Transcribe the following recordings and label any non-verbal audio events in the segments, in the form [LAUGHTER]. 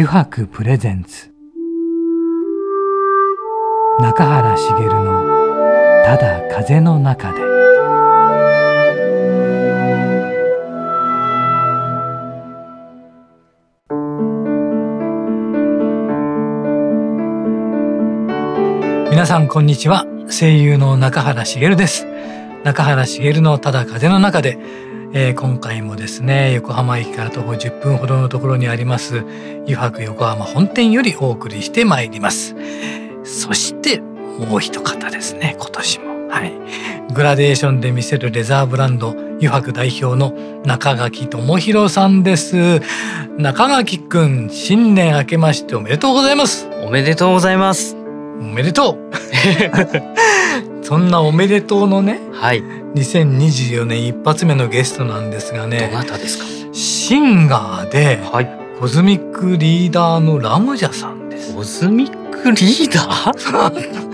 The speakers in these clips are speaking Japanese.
油白プレゼンツ。中原茂の「ただ風の中で」皆さんこんにちは。声優の中原茂です。中原茂のただ風の中で、えー、今回もですね横浜駅から徒歩10分ほどのところにあります湯泊横浜本店よりお送りしてまいります。そしてもう一方ですね今年も。はい。グラデーションで見せるレザーブランド湯泊代表の中垣智弘さんです。中垣くん新年明けましておめでとうございます。おめでとうございます。おめでとう。[LAUGHS] そんなおめでとうのね、はい、2024年一発目のゲストなんですがねどなたですか？シンガーで、はい、コズミックリーダーのラムジャさんです。コズミックリーダー？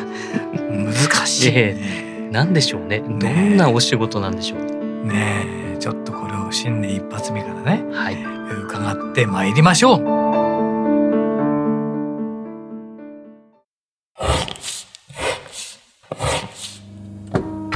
[LAUGHS] 難しい、ね、なんでしょうね。どんなお仕事なんでしょう？ねえ。ちょっとこれを新年一発目からね、はい、伺ってまいりましょう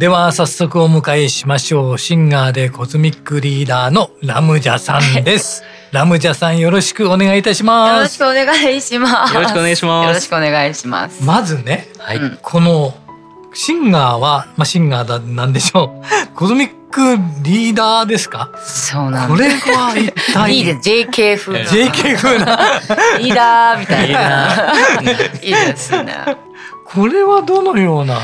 では早速お迎えしましょうシンガーでコズミックリーダーのラムジャさんです。[LAUGHS] ラムジャさんよろしくお願いいたします。よろしくお願いします。よろしくお願いします。よろしくお願いします。まずね、はい、このシンガーはまあシンガーだなんでしょう。[LAUGHS] コズミックリーダーですか？そうなんこれは一体いいで JK 風 JK 風な。[LAUGHS] リーダーみたいな。いいですね。これはどのような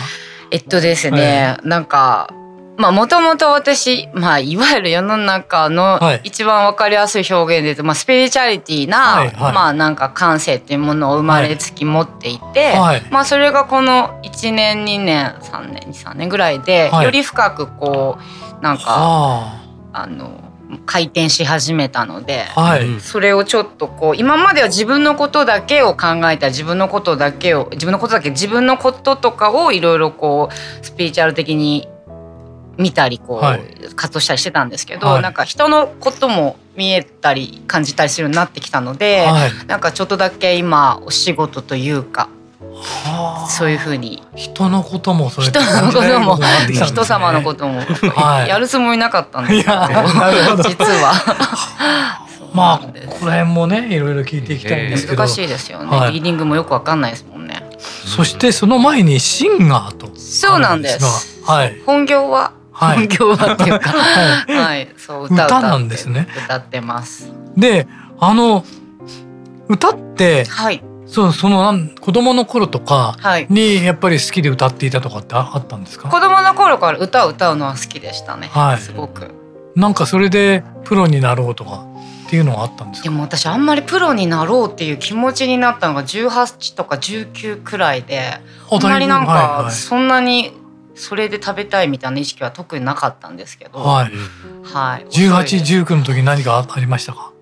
えっとですね、はい、なんかまあもともと私、まあ、いわゆる世の中の一番わかりやすい表現で言うと、まあ、スピリチュアリティな、はいはい、まあなんか感性っていうものを生まれつき持っていて、はい、まあそれがこの1年2年3年23年ぐらいで、より深くこうなんかあの回転し始めたので、はい、それをちょっとこう今までは自分のことだけを考えた自分のことだけを自分のことだけ自分のこととかをいろいろこうスピリチュアル的に見たりこう、はい、活動したりしてたんですけど、はい、なんか人のことも見えたり感じたりするようになってきたので、はい、なんかちょっとだけ今お仕事というかそういうふうに。人のこともそれ人のことも人様のことも [LAUGHS] やるつもりなかったんです。けど。実は。[LAUGHS] まあこれもねいろいろ聞いていきたいんですけど。難しいですよね、はい、リーディングもよくわかんないですもんね。そしてその前にシンガーと。そうなんです。はい。本業は？はい、本業はっていうか。[LAUGHS] はい、はい、そう歌歌なんですね。歌ってます。であの歌ってはいそうその子供の頃とかにやっぱり好きで歌っていたとかってあったんですか、子供の頃から歌を歌うのは好きでしたね、はい、すごく。なんかそれでプロになろうとかっていうのはあったんですでも私あんまりプロになろうっていう気持ちになったのが18とか19くらいであんまりなんかそんなにそれで食べたいみたいな意識は特になかったんですけど、はい。はい、1819の時何かありましたか？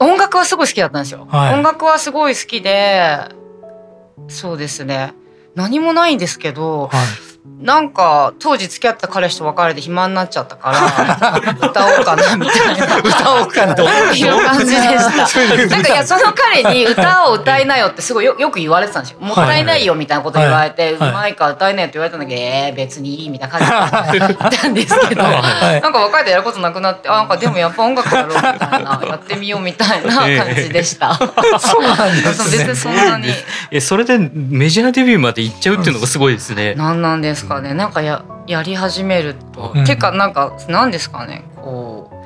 音楽はすごい好きだったんですよ、はい、音楽はすごい好きでそうですね。何もないんですけど、はいなんか当時付き合った彼氏と別れて暇になっちゃったから [LAUGHS] 歌おうかなみたいな。[LAUGHS] 歌おうかなという感じでした。なんかいやその彼に歌を歌いなよってすごいよよく言われてたんですよ。もったいないよみたいなこと言われて、はい、うまいか歌いなよって言われたんだけど、えー、別にいいみたいな感じだった。[LAUGHS] んですけど、はい、なんか別れてやることなくなってあなんかでもやっぱ音楽やろうみたいなやってみようみたいな感じでした、えー、そうなんですね。別にそんなに。えそれでメジャーデビューまで行っちゃうっていうのがすごいですね、なんなんですか？ねなんかややり始めると、うん、てかなんかなんですかねこう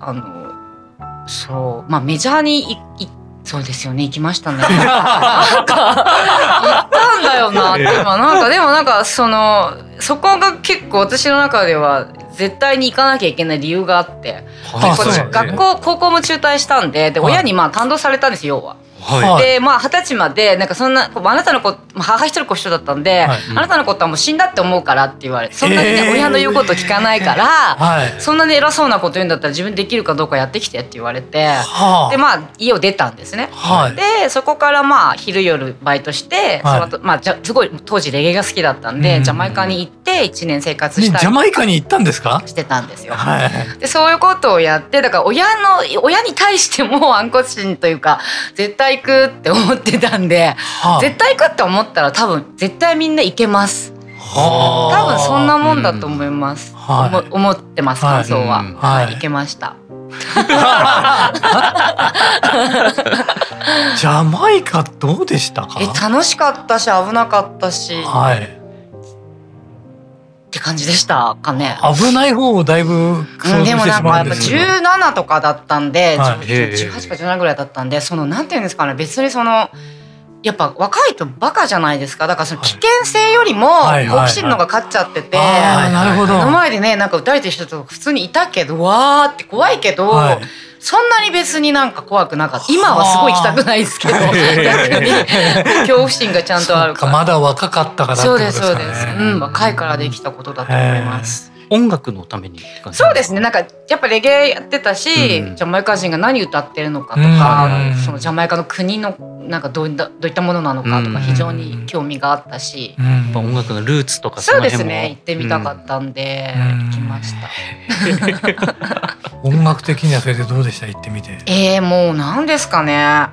あのそうまあメジャーにいいそうですよね行きましたね。[LAUGHS] 行ったんだよなって今。なんかでもなんかそのそこが結構私の中では絶対に行かなきゃいけない理由があって、学校高校も中退したんでで親にまあ感動されたんですよ要は。はい、でまあ二十歳までなんかそんなあなたの子母一人子一緒だったんで、はい、あなたのことはもう死んだって思うからって言われてそんなにね、えー、親の言うこと聞かないから、はい、そんなに偉そうなこと言うんだったら自分できるかどうかやってきてって言われて、はあ、でまあ家を出たんですね。はい、でそこからまあ昼夜バイトして、その後まあじゃすごい当時レゲエが好きだったんで、ジャマイカに行って一年生活した、ね、ジャマイカに行ったんですか？してたんですよ。はい、でそういうことをやってだから親の親に対しても暗骨心というか絶対行くって思ってたんで、はあ、絶対行くって思ったら多分絶対みんな行けます。はあ、多分そんなもんだと思います。はい、思ってます感想は。はい、行けました。[LAUGHS] ジャマイカどうでしたか？え楽しかったし危なかったし。はい。って感じでしたかね。危ない方をだいぶうん、でもなんかやっぱ17とかだったんで、はい、18か17ぐらいだったんでそのなんていうんですかね別にその。やっぱ若いとバカじゃないですか。だからその危険性よりも好奇心のが勝っちゃってて、なるほど。目の前でねなんか撃たれてる人とか普通にいたけどわーって怖いけど、はい、そんなに別になんか怖くなかった。今はすごい行きたくないですけど。逆に [LAUGHS] 恐怖心がちゃんとあるから。まだ若かったから、ね、そうですそうです、うん、若いからできたことだと思います。音楽のためにそうですね。なんかやっぱレゲエやってたし、うん、ジャマイカ人が何歌ってるのかとか、うん、そのジャマイカの国のなんかどういったどういったものなのかとか非常に興味があったし、うん、音楽のルーツとかそうですね。行ってみたかったんで、行きました。音楽的にはそれでどうでした？行ってみて。えー、もう何ですかね。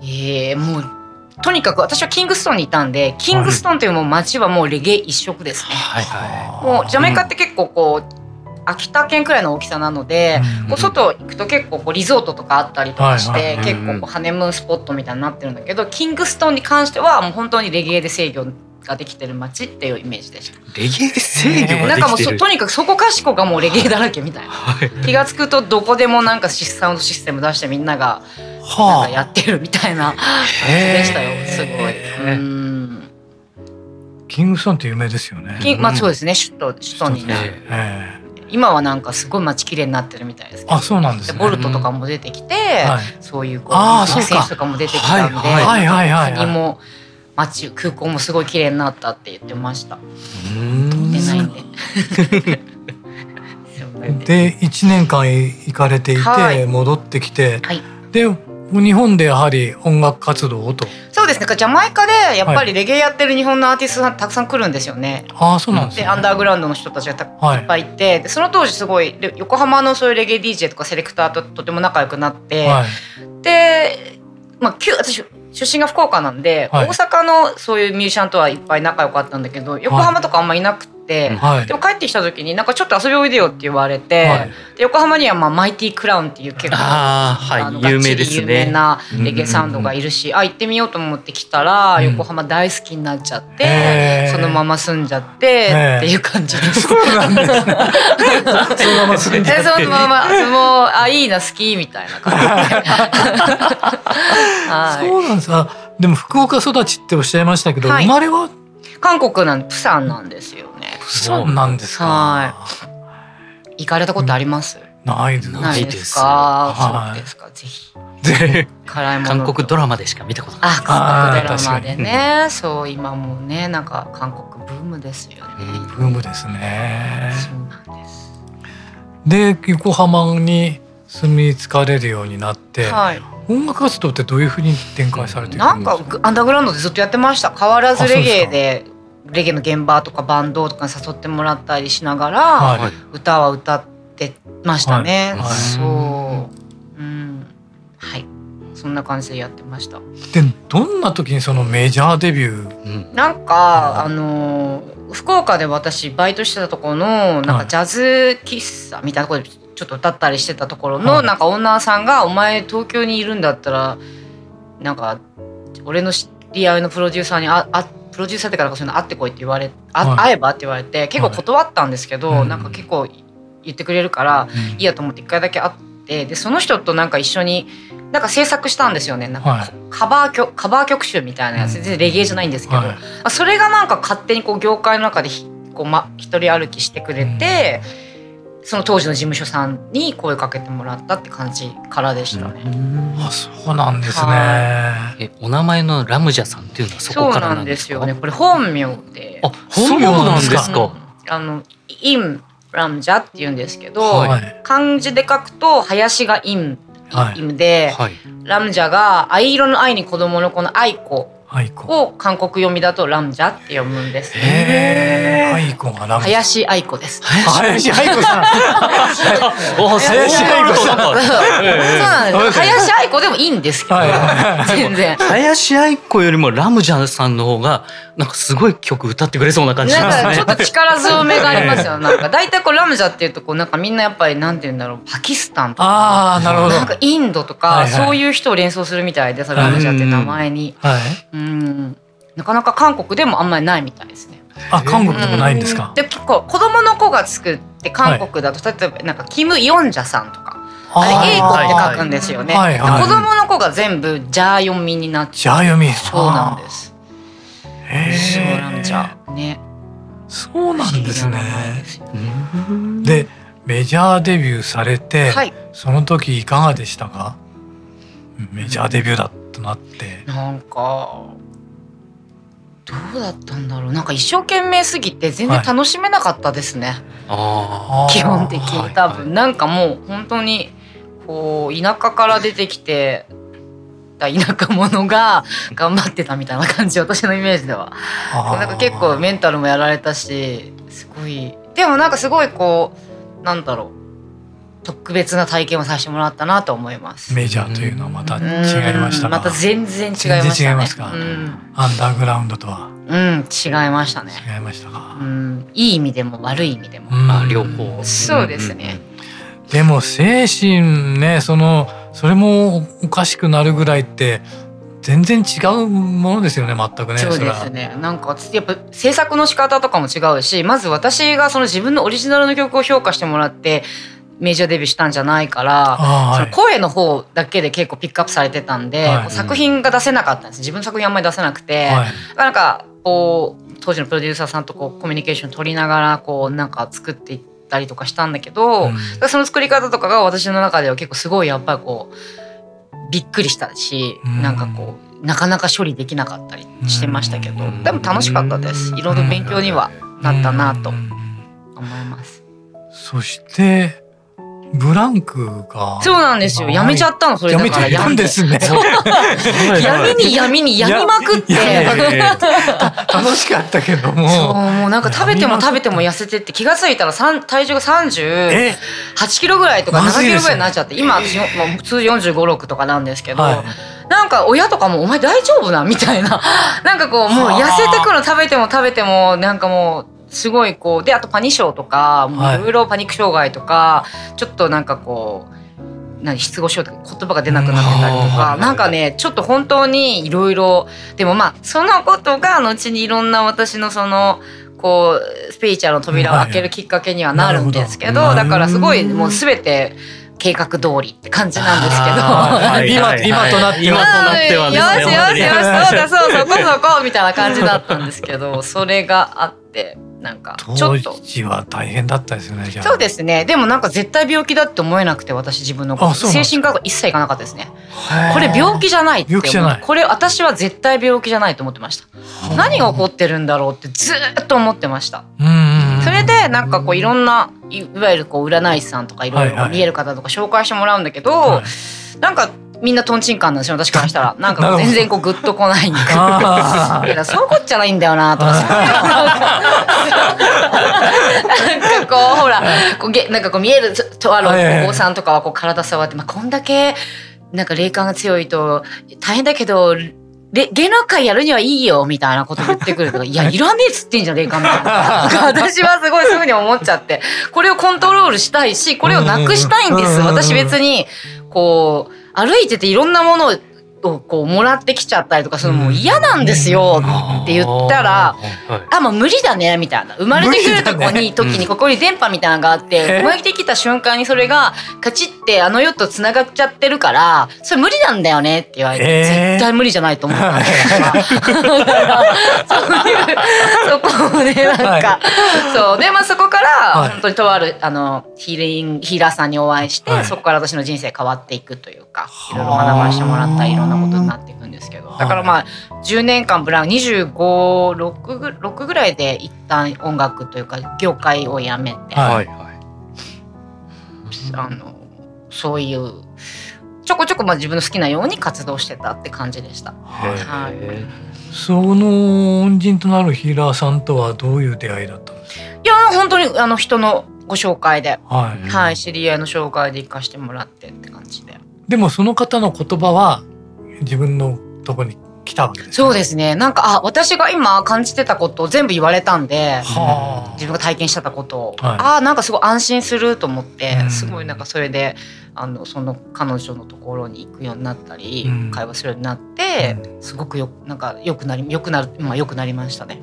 えー、もうとにかく私はキングストンにいたんでキングストンというもう街はもうレゲエ一色ですね。はいはい、もうジャメイカって結構こう、秋田県くらいの大きさなので、こう外行くと結構こうリゾートとかあったりとかして、結構こうハネムーンスポットみたいになってるんだけどキングストンに関してはもう本当にレゲエで制御ができてる街っていうイメージでした。レゲエで制御なんかもうとにかくそこかしこがもうレゲエだらけみたいな。はい、気が付くとどこでもなんかサウンドシステム出してみんながなんかやってるみたいな感じでしたよ、すごい。うん。キングソンって有名ですよね。まあそうですね、首都首都に。なる。今はなんかすごい街綺麗になってるみたいですけど。あ、そうなんです、ね、ボルトとかも出てきて、そういうこう選手とかも出てきたんで、はいはいはい、国も街空港もすごい綺麗になったって言ってました。撮ってないんで。で1年間行かれていて戻ってきて、はい、で日本でやはり音楽活動をと。そうですね。ジャマイカでやっぱりレゲエやってる日本のアーティストさんたくさん来るんですよね。ああそうなんです、ね、でアンダーグラウンドの人たちがた、はい、いっぱいいてでその当時すごい横浜のそういうレゲエ DJ とかセレクターととても仲良くなって、はい、で、まあ、私出身が福岡なんで、はい、大阪のそういうミュージシャンとはいっぱい仲良かったんだけど横浜とかあんまいなくて。、はい、でも帰ってきた時になんかちょっと遊びおいでよって言われて、はい、横浜にはまあマイティクラウンっていう結構あ、はい、有名ですね。有名なレゲエサウンドがいるし、あ行ってみようと思って来たら、横浜大好きになっちゃって、そのまま住んじゃってっていう感じです。そうなんですね。そのまま住んじゃって。[LAUGHS] [LAUGHS] そのままもうあいいな好きみたいな感じで。[LAUGHS] はい、そうなんです。か。でも福岡育ちっておっしゃいましたけど、生まれは韓国なんプサンなんですよね。プサンなんですか。はい。行かれたことあります？ないです。ないですか？そうですか。ぜひ。辛いもの。韓国ドラマでしか見たことない。あ、韓国ドラマでね。そう今もねなんか韓国ブームですよね。ブームですね。そうなんです。で横浜に住み着かれるようになって。はい。音楽活動ってどういうふうに展開されてるんですか？なんかアンダーグラウンドでずっとやってました。変わらずレゲエでレゲエの現場とかバンドとかに誘ってもらったりしながら、はい、歌は歌ってましたね、はい。はい、そう。うん。はい。そんな感じでやってました。でどんな時にそのメジャーデビュー、なんかあの福岡で私バイトしてたところのなんかジャズ喫茶みたいなところでちょっと歌ったりしてたところの、なんかオーナーさんが「お前東京にいるんだったらなんか俺の知り合いのプロデューサーにああプロデューサーってからそういうの会ってこいって言われあ、会えばって言われて結構断ったんですけど、なんか結構言ってくれるから、いいやと思って一回だけ会ってでその人となんか一緒になんか制作したんですよね。なんかカバー曲カバー曲集みたいなやつ。全然レゲエじゃないんですけど、それがなんか勝手にこう業界の中でこう、ま、一人歩きしてくれて、うん、その当時の事務所さんに声かけてもらったって感じからでしたね。あそうなんですね。えお名前のラムジャさんっていうのはそこからなんですよね。これ本名で。あ本名なんですか？あのインラムジャって言うんですけど、はい、漢字で書くと林がイン、はい、イムで、はい、ラムジャが藍色の愛に子供の子の愛子を韓国読みだとラムジャって読むんです、ね。へ愛子がラム林愛子です。林愛子さん。[LAUGHS] 林愛子さん。そうなんです。林愛子でもいいんですけど、全然。林愛子よりもラムジャさんの方がなんかすごい曲歌ってくれそうな感じしますね。ちょっと力強めがありますよ。なんか大体こうラムジャっていうとこうなんかみんなやっぱりなんて言うんだろうパキスタンとか、ああなるほど。なんかインドとか、そういう人を連想するみたいで、ラムジャって名前に。はい。うんなかなか韓国でもあんまりないみたいですね。あ韓国でもないんですか？で結構子供の子が作って韓国だと、例えばなんかキム・ヨンジャさんとか。あれ英語って書くんですよね。はいはい、子供の子が全部ジャー読みになっちゃう。ジャー読み。そうなんです。へえ。そうなんじゃね。そうなんですね。でメジャーデビューされて、はい、その時いかがでしたか？メジャーデビューだとなって。なんかどうだったんだろうなんか一生懸命すぎて全然楽しめなかったですね、はい、基本的に多分、はい、なんかもう本当にこう田舎から出てきてた田舎者が頑張ってたみたいな感じ私のイメージではなんか結構メンタルもやられたしすごいでもなんかすごいこうなんだろう特別な体験をさせてもらったなと思います。メジャーというのはまた違いましたまた全然違いましたね。全然違いますか、うん。アンダーグラウンドとは？うん、違いましたね。違いましたか？うん、いい意味でも悪い意味でも。あ、両方。そうですね。でも精神ね、そのそれもおかしくなるぐらいって。全然違うものですよね全くねそうですね。なんかやっぱ制作の仕方とかも違うしまず私がその自分のオリジナルの曲を評価してもらってメジャーデビューしたんじゃないから、はい、その声の方だけで結構ピックアップされてたんで、はい、作品が出せなかったんです。自分の作品あんまり出せなくて、はい、なんかこう当時のプロデューサーさんとこうコミュニケーション取りながらこうなんか作っていったりとかしたんだけど、うん、その作り方とかが私の中では結構すごいやっぱりこうびっくりしたし、うん、なんかこうなかなか処理できなかったりしてましたけど、うん、でも楽しかったです。いろいろ勉強にはなったなと思います。そしてブランクが。そうなんですよ。やめちゃったの、それだから。やめちゃったんですね。闇に闇に闇まくって。楽しかったけども。そう、もうなんか食べても食べても痩せてって気が付いたら体重が38キロぐらいとか7キロぐらいになっちゃって、今私、普通45、6とかなんですけど、なんか親とかも「お前大丈夫な?」みたいな [LAUGHS] なんかこうもう痩せてくの食べても食べてもなんかもうすごいこうであとパニ症とかい。ろいろパニック障害とか、ちょっとなんかこう何失語症とか言葉が出なくなってたりとか、なんかねちょっと本当にいろいろでもまあそのことが後にいろんな私のそのこうスピリチュアルの扉を開けるきっかけにはなるんですけど、だからすごいもう全て。計画通りって感じなんですけど、今今となって今となってはね、よしよしよしそうだそうそこそこみたいな感じだったんですけどそれがあってなんかちょっと。当時は大変だったですよねそうですね。でもなんか絶対病気だって思えなくて私自分の精神科学一切行かなかったですね。これ病気じゃないってこれ私は絶対病気じゃないと思ってました。何が起こってるんだろうってずっと思ってました。それでなんかこういろんないわゆるこう占い師さんとかいろいろ見える方とか紹介してもらうんだけど、はいはい、なんかみんなとんちんかんなんですよ私からしたら。[LAUGHS] なんか全然こうグッとこないんで。そうこっちゃないんだよなとか。なんかこうほらこうげなんかこう見えるとあるお子さんとかはこう体触って、まあ、こんだけなんか霊感が強いと大変だけど芸能界やるにはいいよみたいなこと言ってくるとか、いや、い。らねえっつってんじゃん、霊感みたいな。[LAUGHS] 私はすごいそういうふうに思っちゃって、これをコントロールしたいし、これをなくしたいんです。私別に、こう、歩いてていろんなものをこうもらってきちゃったりとかするのも嫌なんですよって言ったら「あもう無理だね」みたいな。生まれてくるとこに時にここに電波みたいなのがあって生まれてきた瞬間にそれがカチッてあの世とつながっちゃってるからそれ無理なんだよねって言われて絶対無理じゃないと思ったんですそういうそこでなんかそう。でまあそこから本当にとあるあのヒーリンヒーラーさんにお会いしてそこから私の人生変わっていくというかいろいろ学ばせてもらったりいろんなことになっていくんですけど。だからまあ10年間ブラン256ぐ6ぐらいで一旦音楽というか業界を辞めて、はい。はい、あのそういうちょこちょこまあ自分の好きなように活動してたって感じでした。はい、その恩人となるヒーラーさんとはどういう出会いだったんですか？いや本当にあの人のご紹介で、はい、はい、知り合いの紹介で行かしてもらってって感じで。でもその方の言葉は自分のとこに来たわけです、ね、そうですね。なんかあ私が今感じてたことを全部言われたんで、はあ、自分が体験してたことを、はい、あなんかすごい安心すると思って、うん、すごいなんかそれであのその彼女のところに行くようになったり、うん、会話するようになって、うん、すごくよなんかよくなりよくなるまあよくなりましたね。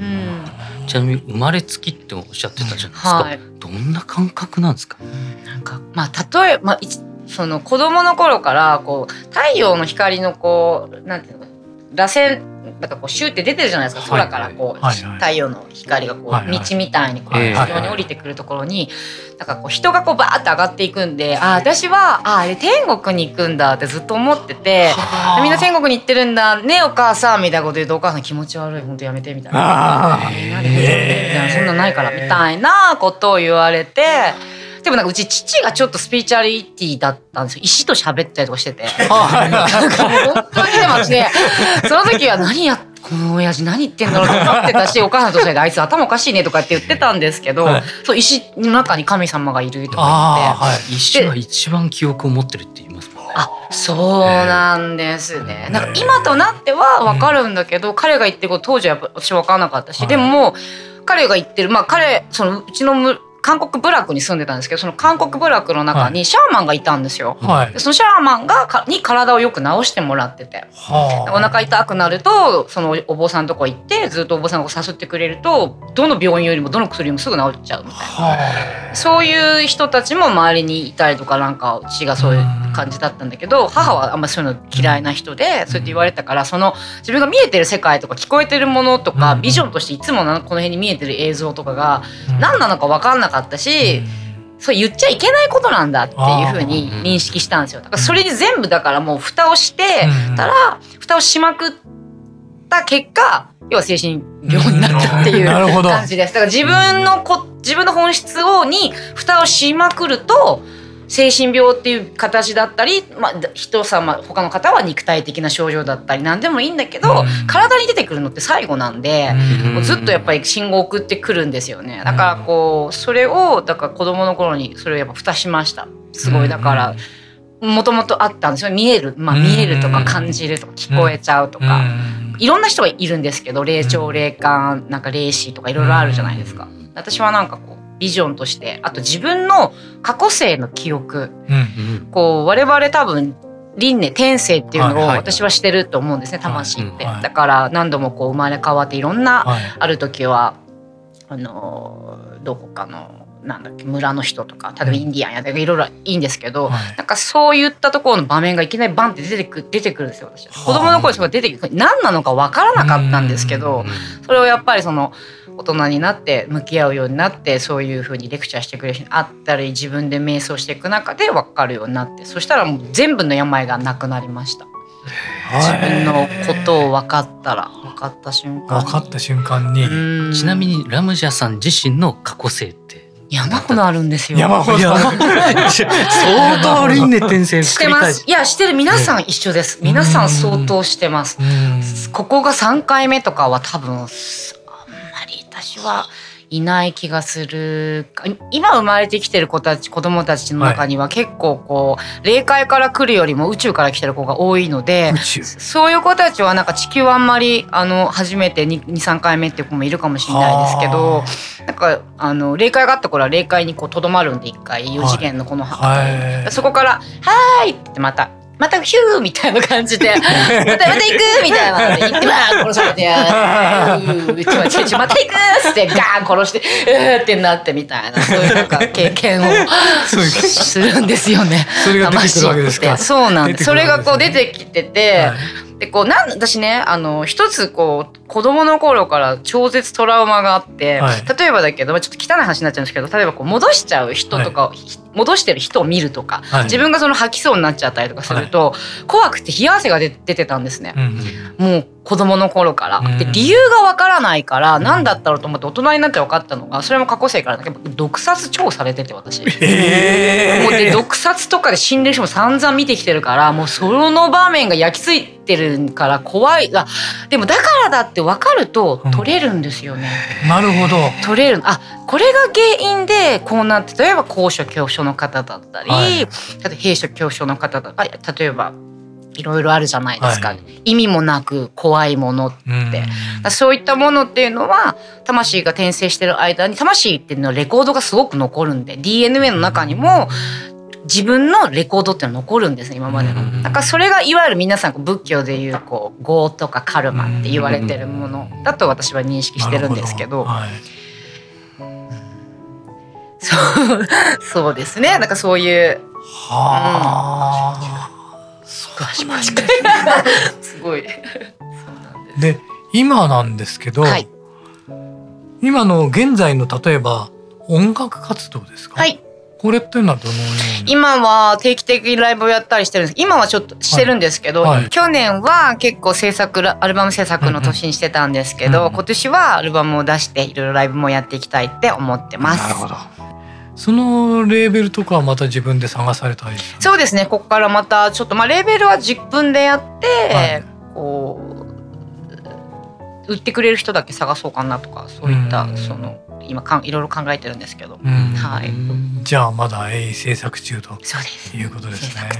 うん、ちなみに生まれつきっておっしゃってたじゃないですか。はい、どんな感覚なんですか？なんかまあ例えば、まあその子供の頃からこう太陽の光のこうなんていうの螺旋なんかこうシューって出てるじゃないですか空からこう、太陽の光がこう、道みたいにこう地上に降りてくるところに、なんかこう人がこうバーって上がっていくんであ私はああれ天国に行くんだってずっと思っててみんな天国に行ってるんだねお母さんみたいなこと言うとお母さん気持ち悪い本当やめてみたいな。そんなないからみたいなことを言われて。でもなんかうち父がちょっとスピーチャリティだったんですよ。石と喋ったりとかしてて。なんか本当にでもねその時は何やこの親父何言ってんだろうと思ってたしお母さんとそれであいつ頭おかしいねとかって言ってたんですけど、はい、そう石の中に神様がいるとか言って、はい、石は一番記憶を持ってるって言いますもんね。あそうなんですね。なんか今となっては分かるんだけど、うん、彼が言ってること当時はやっぱ私分からなかったし、はい、でも彼が言ってるまあ彼そのうちの韓国部落に住んでたんですけどその韓国部落の中にシャーマンがいたんですよ。はい、そのシャーマンがかに体をよく治してもらってて、はあ、お腹痛くなるとそのお坊さんのとこ行ってずっとお坊さんが誘ってくれるとどの病院よりもどの薬よりもすぐ治っちゃうみたいな、はあ、そういう人たちも周りにいたりとかなんかうちがそういう感じだったんだけど母はあんまりそういうの嫌いな人でそうやって言われたからその自分が見えてる世界とか聞こえてるものとかビジョンとしていつもこの辺に見えてる映像とかが何なのか分かんなかったし。そう言っちゃいけないことなんだっていうふうに認識したんですよ。だからそれに全部だからもう蓋をしてたら、蓋をしまくった結果要は精神病になったっていう感じです。だから自分のこ自分の本質をに蓋をしまくると精神病っていう形だったり、まあ、人様他の方は肉体的な症状だったり何でもいいんだけど、うん、体に出てくるのって最後なんで、うん、ずっとやっぱり信号を送ってくるんですよね。だからこうそれをだから子供の頃にそれをやっぱ蓋しました。すごい。だから。もともとあったんですよ。見える、まあ、見えるとか感じるとか聞こえちゃうとか、いろんな人がいるんですけど霊長霊感なんか霊視とかいろいろあるじゃないですか。私はなんかこうビジョンとしてあと自分の過去性の記憶、うん、こう我々多分輪廻転生っていうのを私はしてると思うんですね、魂って、はい、だから何度もこう生まれ変わっていろんな、ある時はあのどこかのなんだっけ村の人とか例えばインディアンやいろいろいいんですけど、はい、なんかそういったところの場面がいきなりバンって出てく出てくるんですよ私子供の頃それが出てくる。何なのか分からなかったんですけどそれをやっぱりその大人になって向き合うようになってそういうふうにレクチャーしてくれる人に会ったり自分で瞑想していく中で分かるようになってそしたらもう全部の病がなくなりました。自分のことを分かったら分かった瞬間分かった瞬間にちなみにラムジャさん自身の過去性って？山ほどあるんですよ。山ほど。相当輪廻転生してます。いやしてる皆さん一緒です。皆さん相当してます。ここが三回目とかは多分私はいない気がする今生まれてきてる子たち子供たちの中には結構こう霊界から来るよりも宇宙から来てる子が多いのでそういう子たちはなんか地球はあんまりあの初めて23回目っていう子もいるかもしれないですけどなんかあの霊界があった頃は霊界にとどまるんで一回4次元のこの、はい、そこから「はい!」ってまたまたヒューみたいな感じでまたまた行くみたいな行ってばー殺されてうちまちちまた行くっってガーン殺してうーってなってみたいなそういうなんか経験をするんですよね。それが出てくるわけですか。そうなんです。それがこう出てきてて。はいでこうなん私ねあの一つこう子供の頃から超絶トラウマがあって、はい、例えばだけどちょっと汚い話になっちゃうんですけど例えばこう戻しちゃう人とか、はい、戻してる人を見るとか、はい、自分がその吐きそうになっちゃったりとかすると、怖くて冷や汗が出てたんですね、うんうん、もう子供の頃から。で理由がわからないから何だったろうと思って大人になって分かったのがそれも過去生からだけど毒殺超されてて私。えー、もうで毒殺とかで死んでる人も散々見てきてるからもうその場面が焼き付いてるから怖い。あでもだからだって分かると取れるんですよね。うん、なるほど。取れる。あこれが原因でこうなって例えば高所恐怖症の方だったり、はい、閉所恐怖症の方だったり例えばいろいろあるじゃないですか、はい、意味もなく怖いものって、うそういったものっていうのは魂が転生してる間に魂っていうのはレコードがすごく残るんで DNA の中にも自分のレコードっていうの残るんですね今までの。だからそれがいわゆる皆さん仏教でいうこう業とかカルマって言われてるものだと私は認識してるんですけど。そうそうですね。なんかそういう。はあ、うん。[LAUGHS] すごい。で今なんですけど、はい、今の現在の例えば音楽活動ですか？はい。これっていうのはどのように？今は定期的にライブをやったりしてるんです今はちょっとしてるんですけど、はいはい、去年は結構制作アルバム制作の年にしてたんですけど、うんうん、今年はアルバムを出していろいろライブもやっていきたいって思ってます。なるほどそのレーベルとかはまた自分で探されたり、ね、そうですねここからまたちょっとまあレーベルは実分でやって、はい、こう売ってくれる人だけ探そうかなとかそういったその今かんいろいろ考えてるんですけど、はい、じゃあまだ制作中ということですね。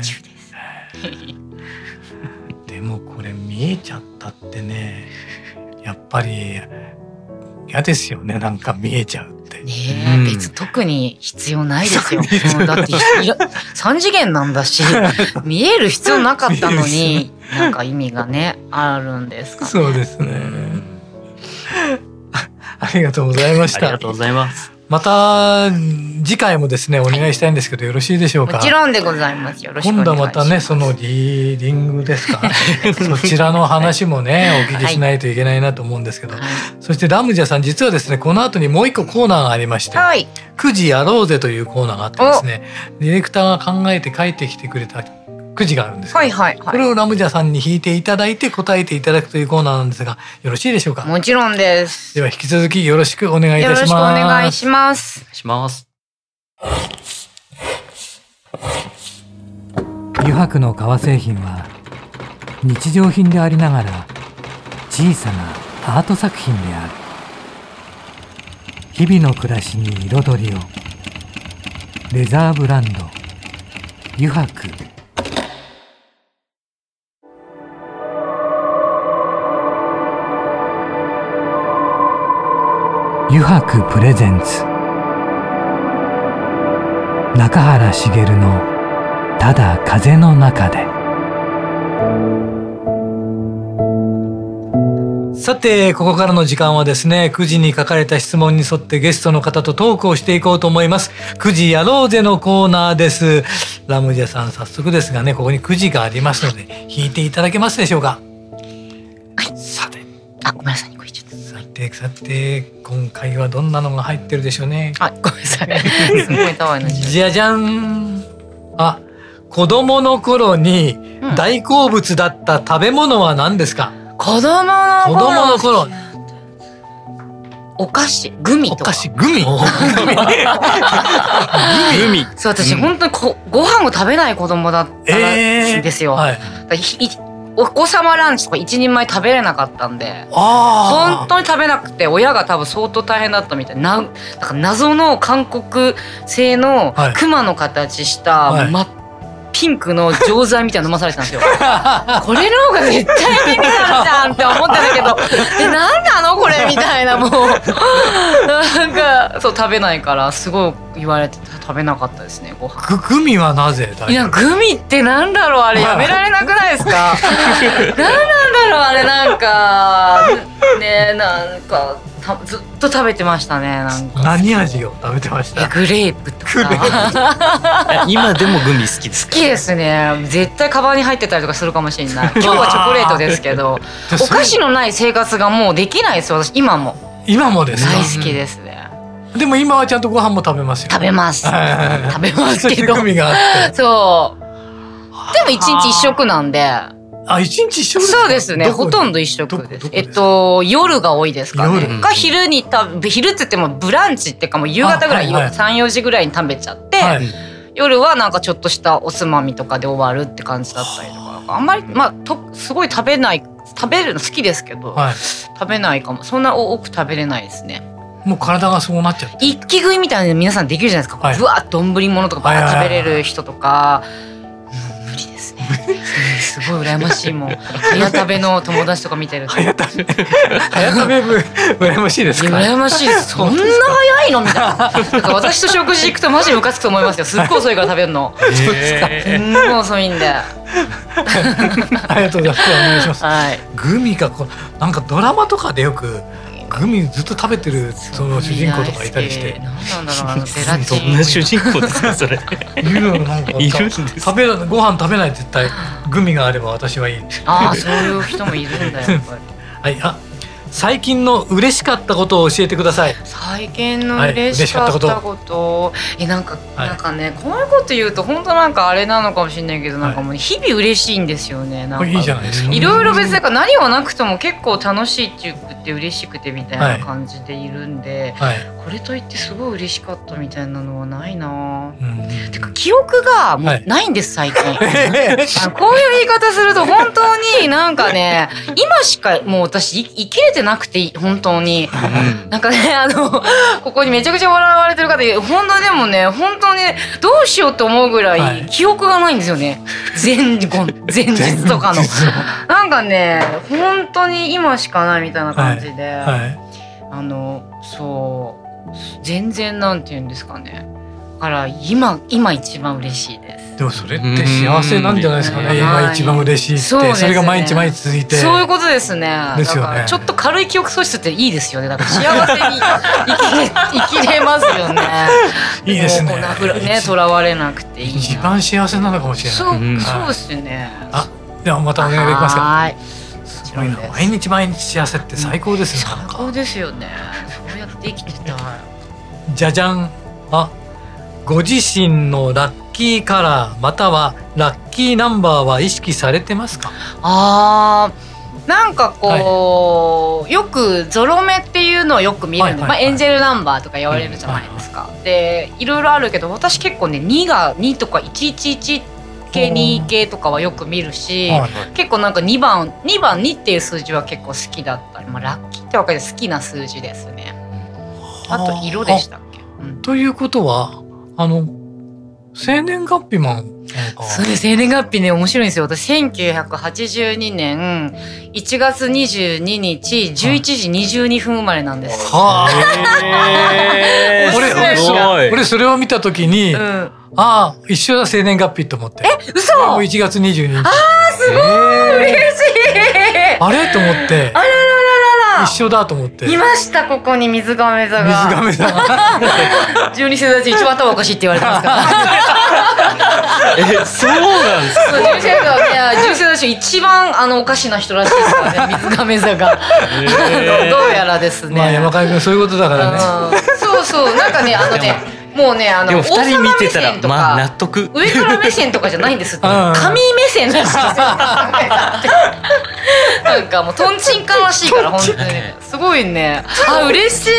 [LAUGHS] でもこれ見えちゃったってねやっぱり嫌ですよねなんか見えちゃうって。ねえ、うん、別特に必要ないですよ。[LAUGHS] だって三次元なんだし [LAUGHS] 見える必要なかったのになんか意味がねあるんですかね。そうですね。ありがとうございました。ありがとうございます。また次回もですねお願いしたいんですけどよろしいでしょうか？もちろんでございます。よろしく今度はまたねそのリーディングですか？[LAUGHS] そちらの話もねお聞きしないといけないなと思うんですけど、はい、そしてラムジャさん実はですねこの後にもう一個コーナーがありまして、はい、9時やろうぜというコーナーがあってですねディレクターが考えて帰ってきてくれたくじがあるんですはいはいはい、これをラムジャさんに引いていただいて答えていただくというコーナーなんですがよろしいでしょうか？もちろんです。では引き続きよろしくお願いいたします。よろしくお願いしますお願いします。油白の革製品は日常品でありながら小さなアート作品である。日々の暮らしに彩りを。レザーブランド。油白油白プレゼンツ。中原茂の「ただ風の中で」さてここからの時間はですね9時に書かれた質問に沿ってゲストの方とトークをしていこうと思います。9時やろうぜのコーナーです。ラムジャさん早速ですがねここに9時がありますので引いていただけますでしょうか？てさて今回はどんなのが入ってるでしょうね。あごめんなさい。[LAUGHS] すごいたじゃじゃん。あ子供の頃に大好物だった食べ物は何ですか？うん、子供の子供の頃。お菓子グミとか。お菓子 [LAUGHS] グミ。グミ。そう私、うん、本当にこご飯を食べない子供だったんですよ。えーはいお子様ランチとか一人前食べれなかったんで本当に食べなくて親が多分相当大変だったみたいな。なんか謎の韓国製の熊の形した真っピンクの錠剤みたいなの飲まされてたんですよ。[LAUGHS] これの方が絶対意味あるじゃんって思ってたけど、[LAUGHS] え、なんなのこれみたいな、もう。なんか、そう、食べないから、すごい言われて食べなかったですね、ご飯。グミはなぜ？いや、グミってなんだろう？あれやめられなくないですか？[LAUGHS] なんなんだろう？あれなんか、ねなんか、たずっと食べてましたねなんか。何味を食べてました？グレープとか。[LAUGHS] 今でもグミ好きです好きですね。絶対カバンに入ってたりとかするかもしれない。[LAUGHS] 今日はチョコレートですけどお菓子のない生活がもうできないです私今も。今もです大好きですね、でも今はちゃんとご飯も食べますよ。食べます。食べますけど。そうでも一日一食なんで。あ、一日一食そうですね。ほとんど一食です。えっと、夜が多いですかね。か、昼に食べ、昼って言ってもブランチっていうかもう夕方ぐらい、はいはい、3、4時ぐらいに食べちゃって、はい、夜はなんかちょっとしたおつまみとかで終わるって感じだったりとか、あんまり、まあ、と、すごい食べない、食べるの好きですけど、はい、食べないかも。そんな多く食べれないですね。もう体がそうなっちゃう。一気食いみたいな皆さんできるじゃないですか。はい、ぶわっと丼物とかば食べれる人とか。無理ですね。すごい羨ましいもん。[LAUGHS] 早食べの友達とか見てると。早食べ。早食べ部羨ましいですか？羨ましいです。そんな早いの？みたいな。なんか私と食事行くとマジムカつくと思いますよ。すっごい遅いから食べるの。そうですか。すんごい遅いんで。[LAUGHS] ありがとうございます。お願いします。はい。グミがこなんかドラマとかでよく。グミずっと食べてるその主人公とかいたりして。なんだろうあのゼラチン。そんな主人公ですかそれ。いるのなんかいるんです食べご飯食べない絶対グミがあれば私はいい。ああそういう人もいるんだやっぱり。[LAUGHS] はいあ最近の嬉しかったことを教えてください。最近の嬉しかったこと、はい、えなんか、はい、なんかねこういうこと言うと本当なんかあれなのかもしれないけど、なんかもう日々嬉しいんですよね。なんかいいじゃないですか。いろいろ別に何はなくとも結構楽しいって言って嬉しくてみたいな感じでいるんで、はい、これといってすごい嬉しかったみたいなのはないな。うん、てか記憶がもうないんです、最近。あこういう言い方すると本当になんかね今しかもう私生きれてなくて本当に、うん、なんかねあのここにめちゃくちゃ笑われてる方本当でもね本当にどうしようと思うぐらい記憶がないんですよね、前後前日とかの。なんかね本当に今しかないみたいな感じで、はい。はい、あのそう全然なんて言うんですかねから今今一番嬉しいです。でもそれって幸せなんじゃないですかね。今一番嬉しいってそ,、れが毎日毎日続いて。そういうことですね。ですよね。ちょっと軽い記憶喪失っていいですよね。だから [LAUGHS] 幸せに生きれ生きれますよね。いいですね。ね囚われなくていい。一番幸せなのかもしれない。そうそうですね。あではまたお願いできますか。はい。すごいな。毎日毎日幸せって最高ですね。最高ですよね。そうやって生きてたい。じゃじゃん。あ。ご自身のラッキーカラーまたはラッキーナンバーは意識されてますか？あーなんかこう、はい、よくゾロ目っていうのをよく見るんで、まあ、エンジェルナンバーとか言われるじゃないですか。でいろいろあるけど私結構ね2が2とか111系2系とかはよく見るし、はいはい、結構なんか2番2番2っていう数字は結構好きだった。り、まあ、ラッキーってわけで好きな数字ですね。あ。と色でしたっけ、うん、ということはあの、生年月日もそうです。生年月日ね面白いんですよ。私1982年1月22日11時22分生まれなんです。はあ。[LAUGHS] 俺俺俺それを見た時に、うん、ああ一緒だ生年月日と思って。え嘘。もう1月22日。ああすごい。嬉しい。あれ？と思って。あらら一緒だと思って。いましたここに水亀座が。水亀座 [LAUGHS] 十二星座中一番頭おかしいって言われてますから。えそうなんですか？十二星座ね十二星座中一番あのおかしな人らしいですからね [LAUGHS] 水亀座が、えー、どうやらですね、まあ、山川君そういうことだからね。そうそう。なんかねあのねもうねあの王様目線とか、納得。上から目線とかじゃないんです [LAUGHS] 神目線らしいですよ。なんかもうとんちんかんらしいから本当に。すごいね。あ嬉しい。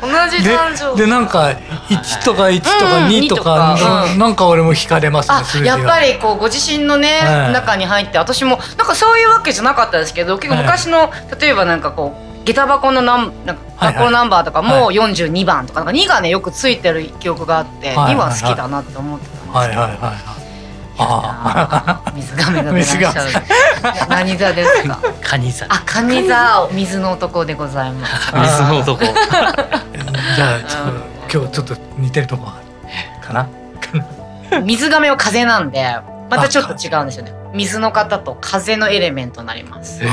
同じ誕生でなんか1とか1とか2とか、うん、なんか俺も惹かれますねやっぱりこうご自身のね、中に入って私もなんかそういうわけじゃなかったですけど結構昔の、例えばなんかこう下駄箱のなんなんか学校ナンバーとかも42番とかなんか2がねよくついてる記憶があって、はいはい、2は好きだなって思ってたんですけど、はいはいはいはい、あ水亀座でいらっしゃる何座ですか？蟹座。あ蟹座。水の男でございます。水の男。じゃあ今日ちょっと似てるとこかな？水亀は風なんでまたちょっと違うんですよね水の方と風のエレメントになります。エ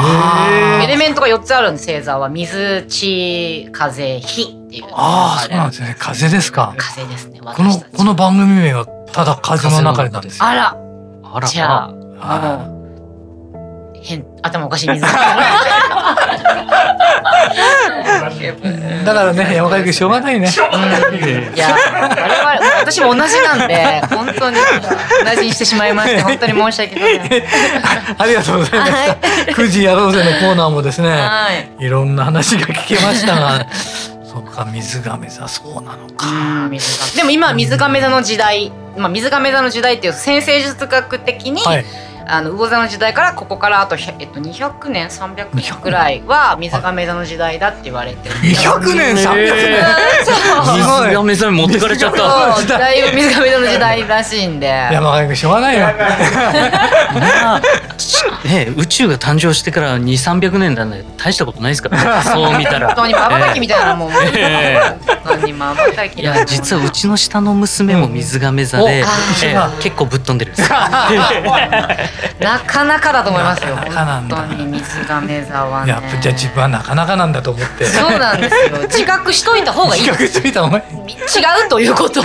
レメントが4つあるんです星座は水地風火っていう。ああそうなんですね。風ですか。風ですねこのこの番組名はただ風の中でなんですあら。あら。じゃあ変頭おかしい水 [LAUGHS] だからね山川君しょうがないね、うん、いや我々私も同じなんで本当に同じにしてしまいまして [LAUGHS] 本当に申し訳ないありがとうございます、はい、9時やろうぜのコーナーもですね、はい、いろんな話が聞けましたが [LAUGHS] そうか水亀座そうなのか。でも今水亀座の時代、まあ、水亀座の時代っていう先生術学的に、はいあの魚座の時代からここからあと、えっと、200年300年ぐらいは水亀座の時代だって言われてる。200年300年。水亀座に持ってかれちゃった時代水亀座の時代らしいんで山上君しょうがないよね宇宙が誕生してから2 3 0 0年なんで大したことないですから、ね、そう見たら本当にまばたきみたいなもん、えー、本当にまばたきいや実はうちの下の娘も水亀座で、えー、結構ぶっ飛んでるんですなかなかだと思いますよ。本当に水亀座はね。やっぱじゃあ自分はなかなかなんだと思って。そうなんですよ。[LAUGHS] 自覚しといた方がいい。自覚しといた方がいい。違うということ。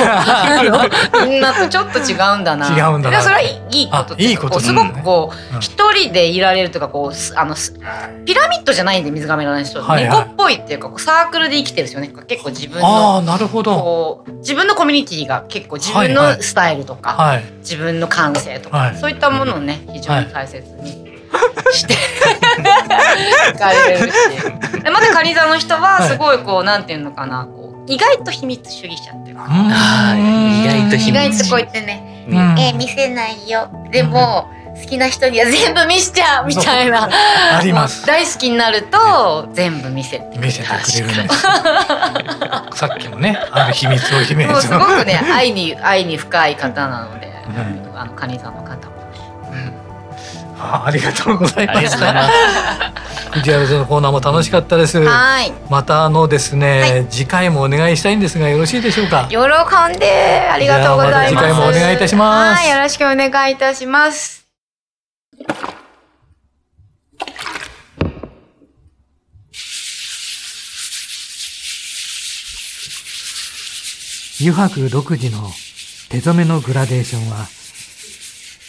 みんなとちょっと違うんだな。違うんだな。それはいいこと。いいこと。すごくこう一人でいられるとかこうあのピラミッドじゃないんで水亀座の人。猫っぽいっていうかサークルで生きてるんですよね。結構自分の。あなるほど。自分のコミュニティが結構自分のスタイルとか自分の感性とかそういったものをね非常に大切に。して。聞かれるしまたカニ座の人はすごいこう、なんていうのかなこう意外と秘密主義者っていうか。意外と秘密意外とこう言ってね、うん、えー、見せないよ。でも、好きな人には全部見しちゃうみたいな。[LAUGHS] あります。大好きになると全部見せて見せてくれるんですさっきもねある秘密を秘めすごくね愛に愛に深い方なので、うん、あのカニ座の方 [LAUGHS] あありがとうございました。[LAUGHS] 藤原さんのコーナーも楽しかったです。はい。またあのですね、はい、次回もお願いしたいんですがよろしいでしょうか？喜んでありがとうございます。ま、次回もお願いいたします。はい、よろしくお願いいたします。油白独自の手染めのグラデーションは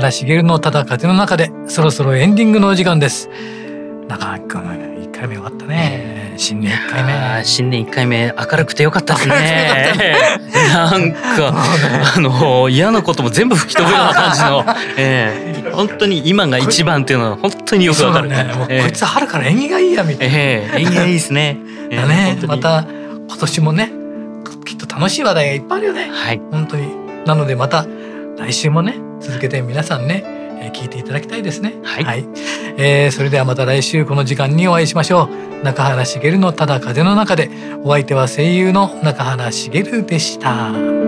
原茂のただ風の中でそろそろエンディングのお時間です。中原君一回目終わったね。新年一回目。新年一回目明るくてよかったですね。なんか [LAUGHS] あの嫌なことも全部吹き飛ぶような感じの、えー、本当に今が一番っていうのは本当によくわかる。ね、こいつ春から縁起がいいやみたいな、えー、縁起がいいですね、えー、だねまた今年もねきっと楽しい話題がいっぱいあるよね。はい。本当に。なのでまた来週もね続けて皆さんね、えー、聞いていただきたいですね。はい、はい、えー、それではまた来週この時間にお会いしましょう。中原茂のただ風の中でお相手は声優の中原茂でした。